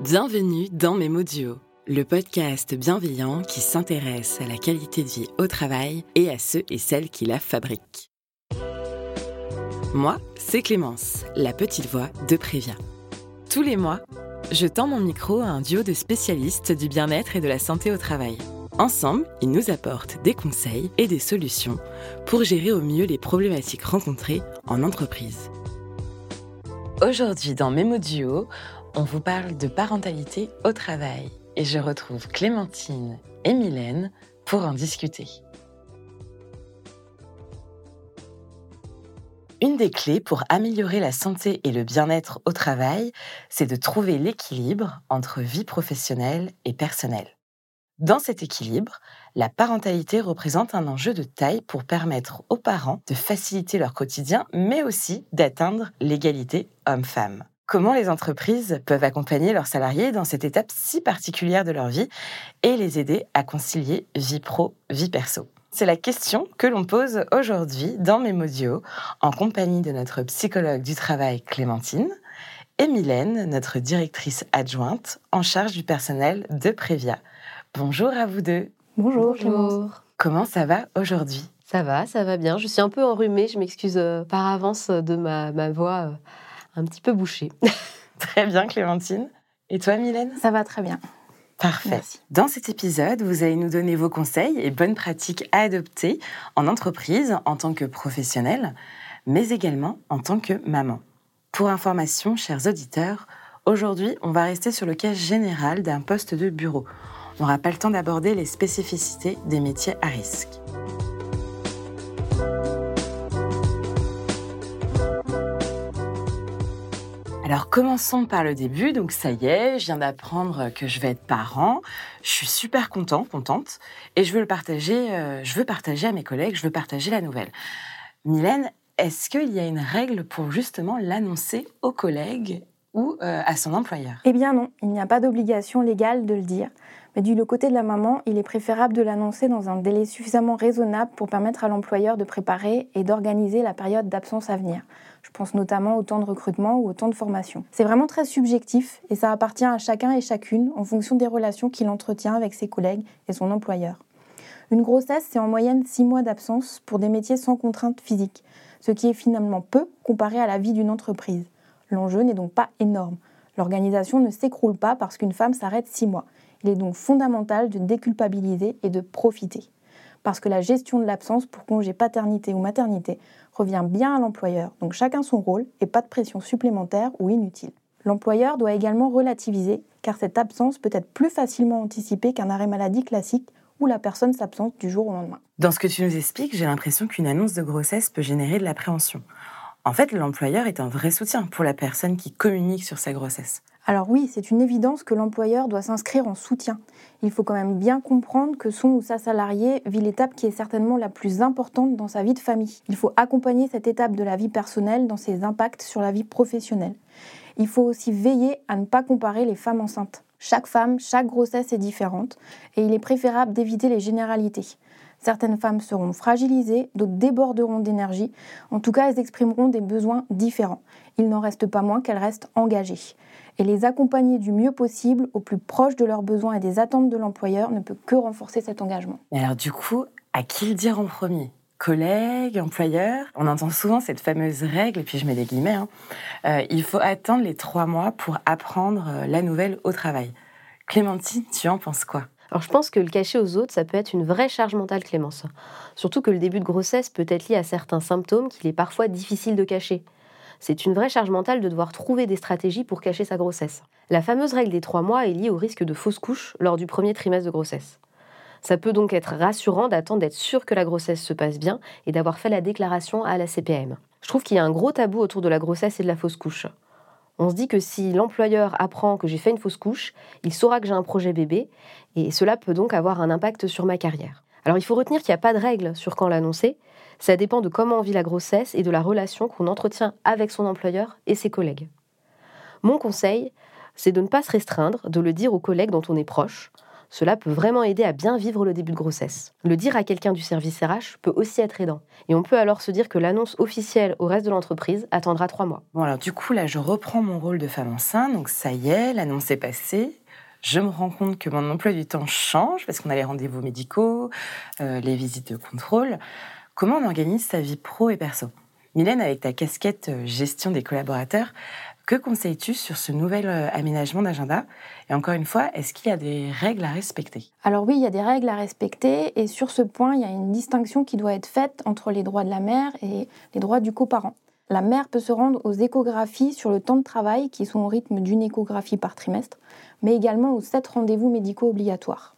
Bienvenue dans Mes Duo, le podcast bienveillant qui s'intéresse à la qualité de vie au travail et à ceux et celles qui la fabriquent. Moi, c'est Clémence, la petite voix de Prévia. Tous les mois, je tends mon micro à un duo de spécialistes du bien-être et de la santé au travail. Ensemble, ils nous apportent des conseils et des solutions pour gérer au mieux les problématiques rencontrées en entreprise. Aujourd'hui, dans Mémo Duo, on vous parle de parentalité au travail et je retrouve Clémentine et Mylène pour en discuter. Une des clés pour améliorer la santé et le bien-être au travail, c'est de trouver l'équilibre entre vie professionnelle et personnelle. Dans cet équilibre, la parentalité représente un enjeu de taille pour permettre aux parents de faciliter leur quotidien, mais aussi d'atteindre l'égalité homme-femme. Comment les entreprises peuvent accompagner leurs salariés dans cette étape si particulière de leur vie et les aider à concilier vie pro, vie perso C'est la question que l'on pose aujourd'hui dans Mémodio en compagnie de notre psychologue du travail Clémentine et Mylène, notre directrice adjointe en charge du personnel de Prévia. Bonjour à vous deux. Bonjour. Bonjour. Comment ça va aujourd'hui? Ça va, ça va bien. Je suis un peu enrhumée, je m'excuse euh, par avance de ma, ma voix euh, un petit peu bouchée. Très bien Clémentine. Et toi Mylène? Ça va très bien. Parfait. Merci. Dans cet épisode, vous allez nous donner vos conseils et bonnes pratiques à adopter en entreprise en tant que professionnel, mais également en tant que maman. Pour information, chers auditeurs, aujourd'hui, on va rester sur le cas général d'un poste de bureau. On n'aura pas le temps d'aborder les spécificités des métiers à risque. Alors commençons par le début. Donc ça y est, je viens d'apprendre que je vais être parent. Je suis super content, contente, et je veux le partager. euh, je veux partager à mes collègues. Je veux partager la nouvelle. Mylène, est-ce qu'il y a une règle pour justement l'annoncer aux collègues ou euh, à son employeur? Eh bien non, il n'y a pas d'obligation légale de le dire. Mais du côté de la maman, il est préférable de l'annoncer dans un délai suffisamment raisonnable pour permettre à l'employeur de préparer et d'organiser la période d'absence à venir. Je pense notamment au temps de recrutement ou au temps de formation. C'est vraiment très subjectif et ça appartient à chacun et chacune en fonction des relations qu'il entretient avec ses collègues et son employeur. Une grossesse, c'est en moyenne 6 mois d'absence pour des métiers sans contrainte physique, ce qui est finalement peu comparé à la vie d'une entreprise. L'enjeu n'est donc pas énorme. L'organisation ne s'écroule pas parce qu'une femme s'arrête 6 mois. Il est donc fondamental de déculpabiliser et de profiter. Parce que la gestion de l'absence pour congé paternité ou maternité revient bien à l'employeur, donc chacun son rôle et pas de pression supplémentaire ou inutile. L'employeur doit également relativiser, car cette absence peut être plus facilement anticipée qu'un arrêt maladie classique où la personne s'absente du jour au lendemain. Dans ce que tu nous expliques, j'ai l'impression qu'une annonce de grossesse peut générer de l'appréhension. En fait, l'employeur est un vrai soutien pour la personne qui communique sur sa grossesse. Alors oui, c'est une évidence que l'employeur doit s'inscrire en soutien. Il faut quand même bien comprendre que son ou sa salariée vit l'étape qui est certainement la plus importante dans sa vie de famille. Il faut accompagner cette étape de la vie personnelle dans ses impacts sur la vie professionnelle. Il faut aussi veiller à ne pas comparer les femmes enceintes. Chaque femme, chaque grossesse est différente et il est préférable d'éviter les généralités. Certaines femmes seront fragilisées, d'autres déborderont d'énergie. En tout cas, elles exprimeront des besoins différents. Il n'en reste pas moins qu'elles restent engagées. Et les accompagner du mieux possible, au plus proche de leurs besoins et des attentes de l'employeur, ne peut que renforcer cet engagement. Alors du coup, à qui le dire en premier? Collègues, employeurs? On entend souvent cette fameuse règle, et puis je mets des guillemets, hein, euh, il faut attendre les trois mois pour apprendre euh, la nouvelle au travail. Clémentine, tu en penses quoi? Alors je pense que le cacher aux autres, ça peut être une vraie charge mentale, Clémence. Surtout que le début de grossesse peut être lié à certains symptômes qu'il est parfois difficile de cacher. C'est une vraie charge mentale de devoir trouver des stratégies pour cacher sa grossesse. La fameuse règle des trois mois est liée au risque de fausse couche lors du premier trimestre de grossesse. Ça peut donc être rassurant d'attendre d'être sûr que la grossesse se passe bien et d'avoir fait la déclaration à la CPM. Je trouve qu'il y a un gros tabou autour de la grossesse et de la fausse couche. On se dit que si l'employeur apprend que j'ai fait une fausse couche, il saura que j'ai un projet bébé et cela peut donc avoir un impact sur ma carrière. Alors il faut retenir qu'il n'y a pas de règle sur quand l'annoncer, ça dépend de comment on vit la grossesse et de la relation qu'on entretient avec son employeur et ses collègues. Mon conseil, c'est de ne pas se restreindre, de le dire aux collègues dont on est proche, Cela peut vraiment aider à bien vivre le début de grossesse. Le dire à quelqu'un du service RH peut aussi être aidant. Et on peut alors se dire que l'annonce officielle au reste de l'entreprise attendra trois mois. Bon alors du coup là je reprends mon rôle de femme enceinte, donc ça y est, l'annonce est passée. Je me rends compte que mon emploi du temps change parce qu'on a les rendez-vous médicaux, euh, les visites de contrôle. Comment on organise sa vie pro et perso? Mylène, avec ta casquette euh, gestion des collaborateurs, que conseilles-tu sur ce nouvel euh, aménagement d'agenda? Et encore une fois, est-ce qu'il y a des règles à respecter? Alors oui, il y a des règles à respecter et sur ce point, il y a une distinction qui doit être faite entre les droits de la mère et les droits du coparent. La mère peut se rendre aux échographies sur le temps de travail qui sont au rythme d'une échographie par trimestre, mais également aux sept rendez-vous médicaux obligatoires.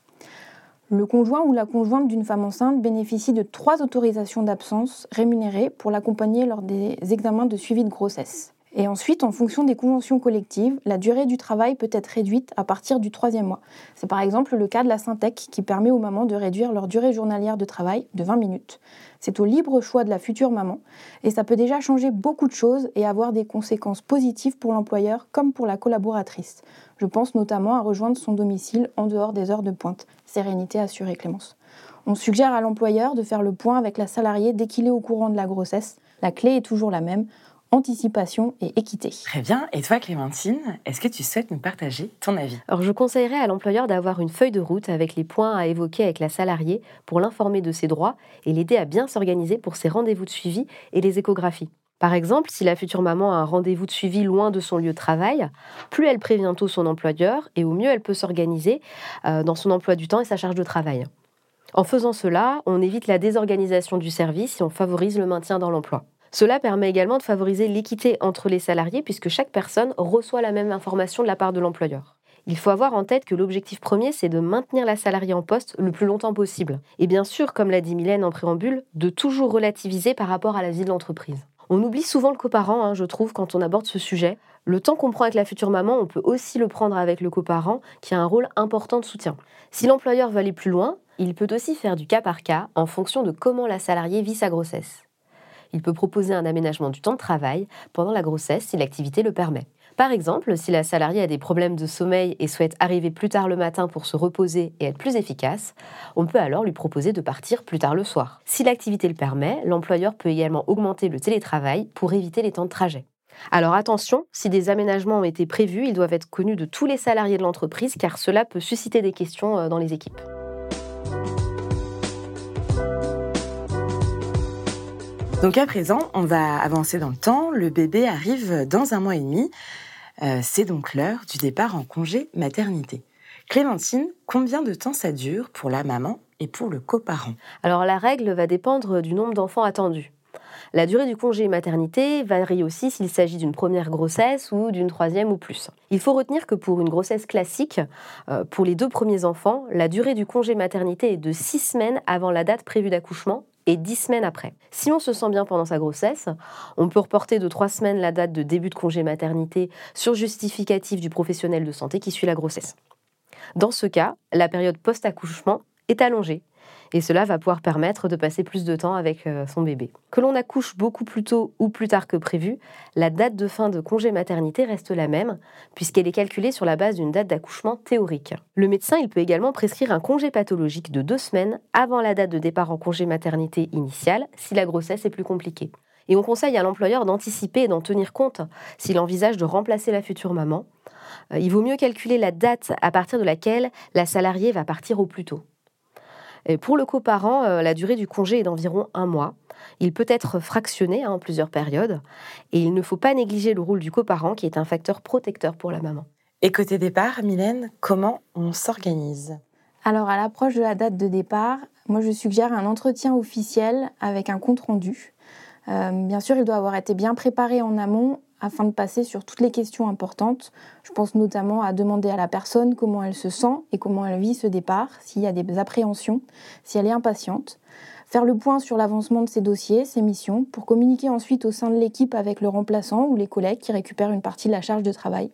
Le conjoint ou la conjointe d'une femme enceinte bénéficie de trois autorisations d'absence rémunérées pour l'accompagner lors des examens de suivi de grossesse. Et ensuite, en fonction des conventions collectives, la durée du travail peut être réduite à partir du troisième mois. C'est par exemple le cas de la Syntec qui permet aux mamans de réduire leur durée journalière de travail de 20 minutes. C'est au libre choix de la future maman et ça peut déjà changer beaucoup de choses et avoir des conséquences positives pour l'employeur comme pour la collaboratrice. Je pense notamment à rejoindre son domicile en dehors des heures de pointe. Sérénité assurée, Clémence. On suggère à l'employeur de faire le point avec la salariée dès qu'il est au courant de la grossesse. La clé est toujours la même anticipation et équité. Très bien. Et toi, Clémentine, est-ce que tu souhaites nous partager ton avis? Alors, je conseillerais à l'employeur d'avoir une feuille de route avec les points à évoquer avec la salariée pour l'informer de ses droits et l'aider à bien s'organiser pour ses rendez-vous de suivi et les échographies. Par exemple, si la future maman a un rendez-vous de suivi loin de son lieu de travail, plus elle prévient tôt son employeur et au mieux elle peut s'organiser euh, dans son emploi du temps et sa charge de travail. En faisant cela, on évite la désorganisation du service et on favorise le maintien dans l'emploi. Cela permet également de favoriser l'équité entre les salariés puisque chaque personne reçoit la même information de la part de l'employeur. Il faut avoir en tête que l'objectif premier, c'est de maintenir la salariée en poste le plus longtemps possible. Et bien sûr, comme l'a dit Mylène en préambule, de toujours relativiser par rapport à la vie de l'entreprise. On oublie souvent le coparent, hein, je trouve, quand on aborde ce sujet. Le temps qu'on prend avec la future maman, on peut aussi le prendre avec le coparent, qui a un rôle important de soutien. Si l'employeur veut aller plus loin, il peut aussi faire du cas par cas en fonction de comment la salariée vit sa grossesse il peut proposer un aménagement du temps de travail pendant la grossesse si l'activité le permet. Par exemple, si la salariée a des problèmes de sommeil et souhaite arriver plus tard le matin pour se reposer et être plus efficace, on peut alors lui proposer de partir plus tard le soir. Si l'activité le permet, l'employeur peut également augmenter le télétravail pour éviter les temps de trajet. Alors attention, si des aménagements ont été prévus, ils doivent être connus de tous les salariés de l'entreprise car cela peut susciter des questions euh, dans les équipes. Donc à présent, on va avancer dans le temps. Le bébé arrive dans un mois et demi. Euh, c'est donc l'heure du départ en congé maternité. Clémentine, combien de temps ça dure pour la maman et pour le coparent? Alors la règle va dépendre du nombre d'enfants attendus. La durée du congé maternité varie aussi s'il s'agit d'une première grossesse ou d'une troisième ou plus. Il faut retenir que pour une grossesse classique, euh, pour les deux premiers enfants, la durée du congé maternité est de six semaines avant la date prévue d'accouchement et 10 semaines après. Si on se sent bien pendant sa grossesse, on peut reporter de 3 semaines la date de début de congé maternité sur justificatif du professionnel de santé qui suit la grossesse. Dans ce cas, la période post-accouchement est allongée et cela va pouvoir permettre de passer plus de temps avec euh, son bébé. Que l'on accouche beaucoup plus tôt ou plus tard que prévu, la date de fin de congé maternité reste la même, puisqu'elle est calculée sur la base d'une date d'accouchement théorique. Le médecin il peut également prescrire un congé pathologique de deux semaines avant la date de départ en congé maternité initial, si la grossesse est plus compliquée. Et on conseille à l'employeur d'anticiper et d'en tenir compte s'il envisage de remplacer la future maman. Euh, il vaut mieux calculer la date à partir de laquelle la salariée va partir au plus tôt pour le coparent, euh, la durée du congé est d'environ un mois. Il peut être fractionné hein, en plusieurs périodes et il ne faut pas négliger le rôle du coparent qui est un facteur protecteur pour la maman. Et côté départ, Mylène, comment on s'organise? Alors à l'approche de la date de départ, moi je suggère un entretien officiel avec un compte rendu. Euh, bien sûr, il doit avoir été bien préparé en amont afin de passer sur toutes les questions importantes. Je pense notamment à demander à la personne comment elle se sent et comment elle vit ce départ, s'il y a des appréhensions, si elle est impatiente. Faire le point sur l'avancement de ses dossiers, ses missions, pour communiquer ensuite au sein de l'équipe avec le remplaçant ou les collègues qui récupèrent une partie de la charge de travail.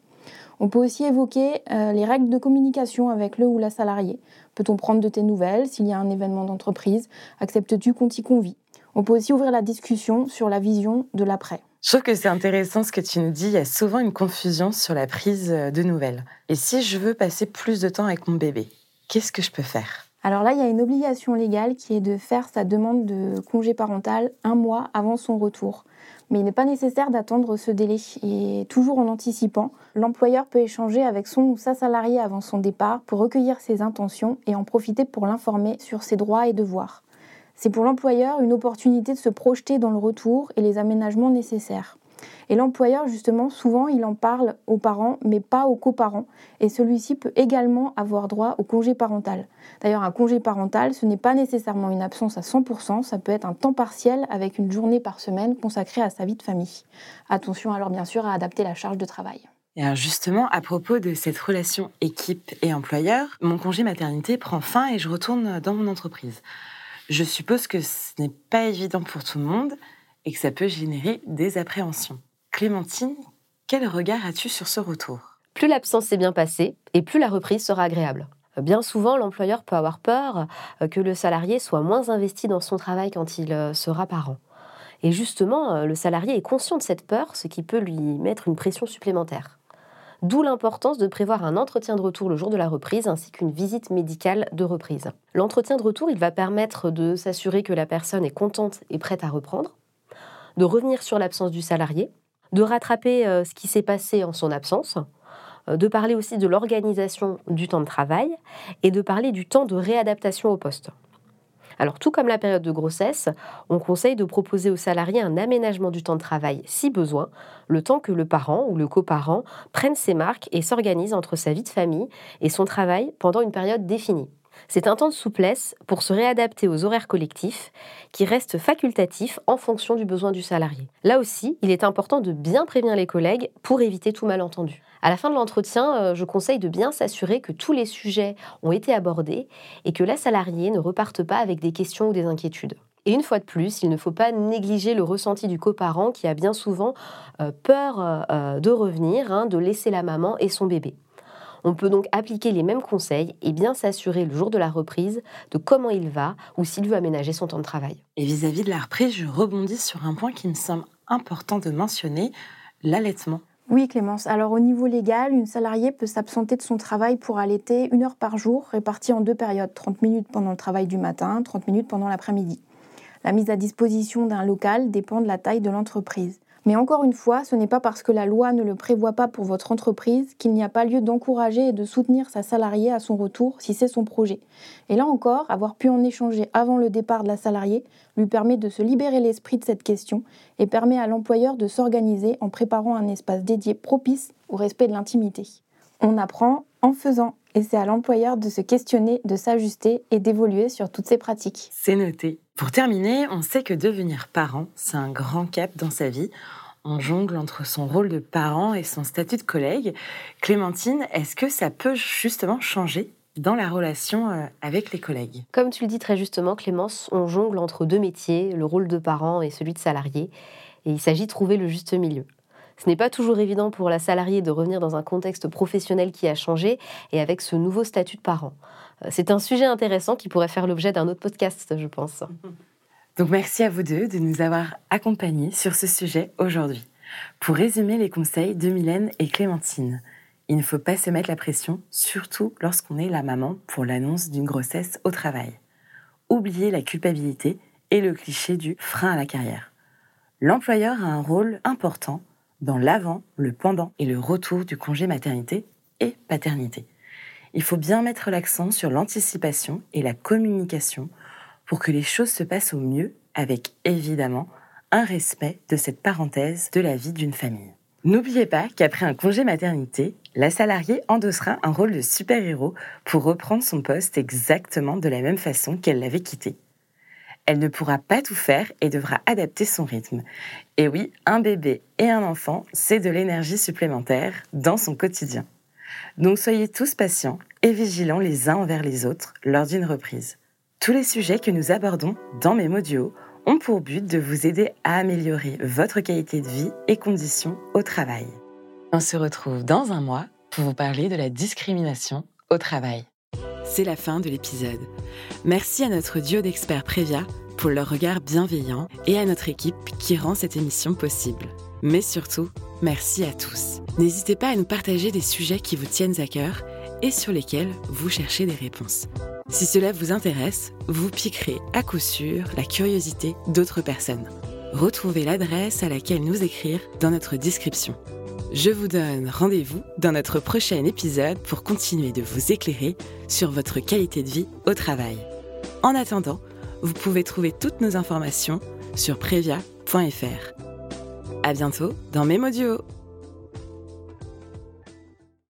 On peut aussi évoquer euh, les règles de communication avec le ou la salariée. Peut-on prendre de tes nouvelles s'il y a un événement d'entreprise? Acceptes-tu qu'on t'y convie? On peut aussi ouvrir la discussion sur la vision de l'après. Je trouve que c'est intéressant ce que tu nous dis. Il y a souvent une confusion sur la prise de nouvelles. Et si je veux passer plus de temps avec mon bébé, qu'est-ce que je peux faire? Alors là, il y a une obligation légale qui est de faire sa demande de congé parental un mois avant son retour. Mais il n'est pas nécessaire d'attendre ce délai. Et toujours en anticipant, l'employeur peut échanger avec son ou sa salariée avant son départ pour recueillir ses intentions et en profiter pour l'informer sur ses droits et devoirs. C'est pour l'employeur une opportunité de se projeter dans le retour et les aménagements nécessaires. Et l'employeur, justement, souvent, il en parle aux parents, mais pas aux coparents. Et celui-ci peut également avoir droit au congé parental. D'ailleurs, un congé parental, ce n'est pas nécessairement une absence à 100%, ça peut être un temps partiel avec une journée par semaine consacrée à sa vie de famille. Attention alors, bien sûr, à adapter la charge de travail. Et alors justement, à propos de cette relation équipe et employeur, mon congé maternité prend fin et je retourne dans mon entreprise. Je suppose que ce n'est pas évident pour tout le monde et que ça peut générer des appréhensions. Clémentine, quel regard as-tu sur ce retour? Plus l'absence s'est bien passée et plus la reprise sera agréable. Bien souvent, l'employeur peut avoir peur euh, que le salarié soit moins investi dans son travail quand il euh, sera parent. Et justement, euh, le salarié est conscient de cette peur, ce qui peut lui mettre une pression supplémentaire. D'où l'importance de prévoir un entretien de retour le jour de la reprise ainsi qu'une visite médicale de reprise. L'entretien de retour, il va permettre de s'assurer que la personne est contente et prête à reprendre, de revenir sur l'absence du salarié, de rattraper euh, ce qui s'est passé en son absence, euh, de parler aussi de l'organisation du temps de travail et de parler du temps de réadaptation au poste. Alors tout comme la période de grossesse, on conseille de proposer au salarié un aménagement du temps de travail si besoin, le temps que le parent ou le coparent prenne ses marques et s'organise entre sa vie de famille et son travail pendant une période définie. C'est un temps de souplesse pour se réadapter aux horaires collectifs qui restent facultatifs en fonction du besoin du salarié. Là aussi, il est important de bien prévenir les collègues pour éviter tout malentendu. À la fin de l'entretien, euh, je conseille de bien s'assurer que tous les sujets ont été abordés et que la salariée ne reparte pas avec des questions ou des inquiétudes. Et une fois de plus, il ne faut pas négliger le ressenti du coparent qui a bien souvent euh, peur euh, de revenir, hein, de laisser la maman et son bébé. On peut donc appliquer les mêmes conseils et bien s'assurer le jour de la reprise de comment il va ou s'il veut aménager son temps de travail. Et vis-à-vis de la reprise, je rebondis sur un point qui me semble important de mentionner, l'allaitement. Oui, Clémence. Alors, au niveau légal, une salariée peut s'absenter de son travail pour allaiter une heure par jour, répartie en deux périodes 30 minutes pendant le travail du matin, 30 minutes pendant l'après-midi. La mise à disposition d'un local dépend de la taille de l'entreprise. Mais encore une fois, ce n'est pas parce que la loi ne le prévoit pas pour votre entreprise qu'il n'y a pas lieu d'encourager et de soutenir sa salariée à son retour si c'est son projet. Et là encore, avoir pu en échanger avant le départ de la salariée lui permet de se libérer l'esprit de cette question et permet à l'employeur de s'organiser en préparant un espace dédié propice au respect de l'intimité. On apprend en faisant et c'est à l'employeur de se questionner, de s'ajuster et d'évoluer sur toutes ces pratiques. C'est noté. Pour terminer, on sait que devenir parent, c'est un grand cap dans sa vie. On jongle entre son rôle de parent et son statut de collègue. Clémentine, est-ce que ça peut justement changer dans la relation euh, avec les collègues? Comme tu le dis très justement, Clémence, on jongle entre deux métiers, le rôle de parent et celui de salarié, et il s'agit de trouver le juste milieu. Ce n'est pas toujours évident pour la salariée de revenir dans un contexte professionnel qui a changé et avec ce nouveau statut de parent. Euh, c'est un sujet intéressant qui pourrait faire l'objet d'un autre podcast, je pense. Donc merci à vous deux de nous avoir accompagnés sur ce sujet aujourd'hui. Pour résumer les conseils de Mylène et Clémentine, il ne faut pas se mettre la pression, surtout lorsqu'on est la maman pour l'annonce d'une grossesse au travail. Oubliez la culpabilité et le cliché du frein à la carrière. L'employeur a un rôle important dans l'avant, le pendant et le retour du congé maternité et paternité. Il faut bien mettre l'accent sur l'anticipation et la communication pour que les choses se passent au mieux avec évidemment un respect de cette parenthèse de la vie d'une famille. N'oubliez pas qu'après un congé maternité, la salariée endossera un rôle de super-héros pour reprendre son poste exactement de la même façon qu'elle l'avait quitté. Elle ne pourra pas tout faire et devra adapter son rythme. Et oui, un bébé et un enfant, c'est de l'énergie supplémentaire dans son quotidien. Donc soyez tous patients et vigilants les uns envers les autres lors d'une reprise. Tous les sujets que nous abordons dans mes modules ont pour but de vous aider à améliorer votre qualité de vie et conditions au travail. On se retrouve dans un mois pour vous parler de la discrimination au travail c'est la fin de l'épisode. Merci à notre duo d'experts Prévia pour leur regard bienveillant et à notre équipe qui rend cette émission possible. Mais surtout, merci à tous. N'hésitez pas à nous partager des sujets qui vous tiennent à cœur et sur lesquels vous cherchez des réponses. Si cela vous intéresse, vous piquerez à coup sûr la curiosité d'autres personnes. Retrouvez l'adresse à laquelle nous écrire dans notre description. Je vous donne rendez-vous dans notre prochain épisode pour continuer de vous éclairer sur votre qualité de vie au travail. En attendant, vous pouvez trouver toutes nos informations sur previa.fr. À bientôt dans Mémodio.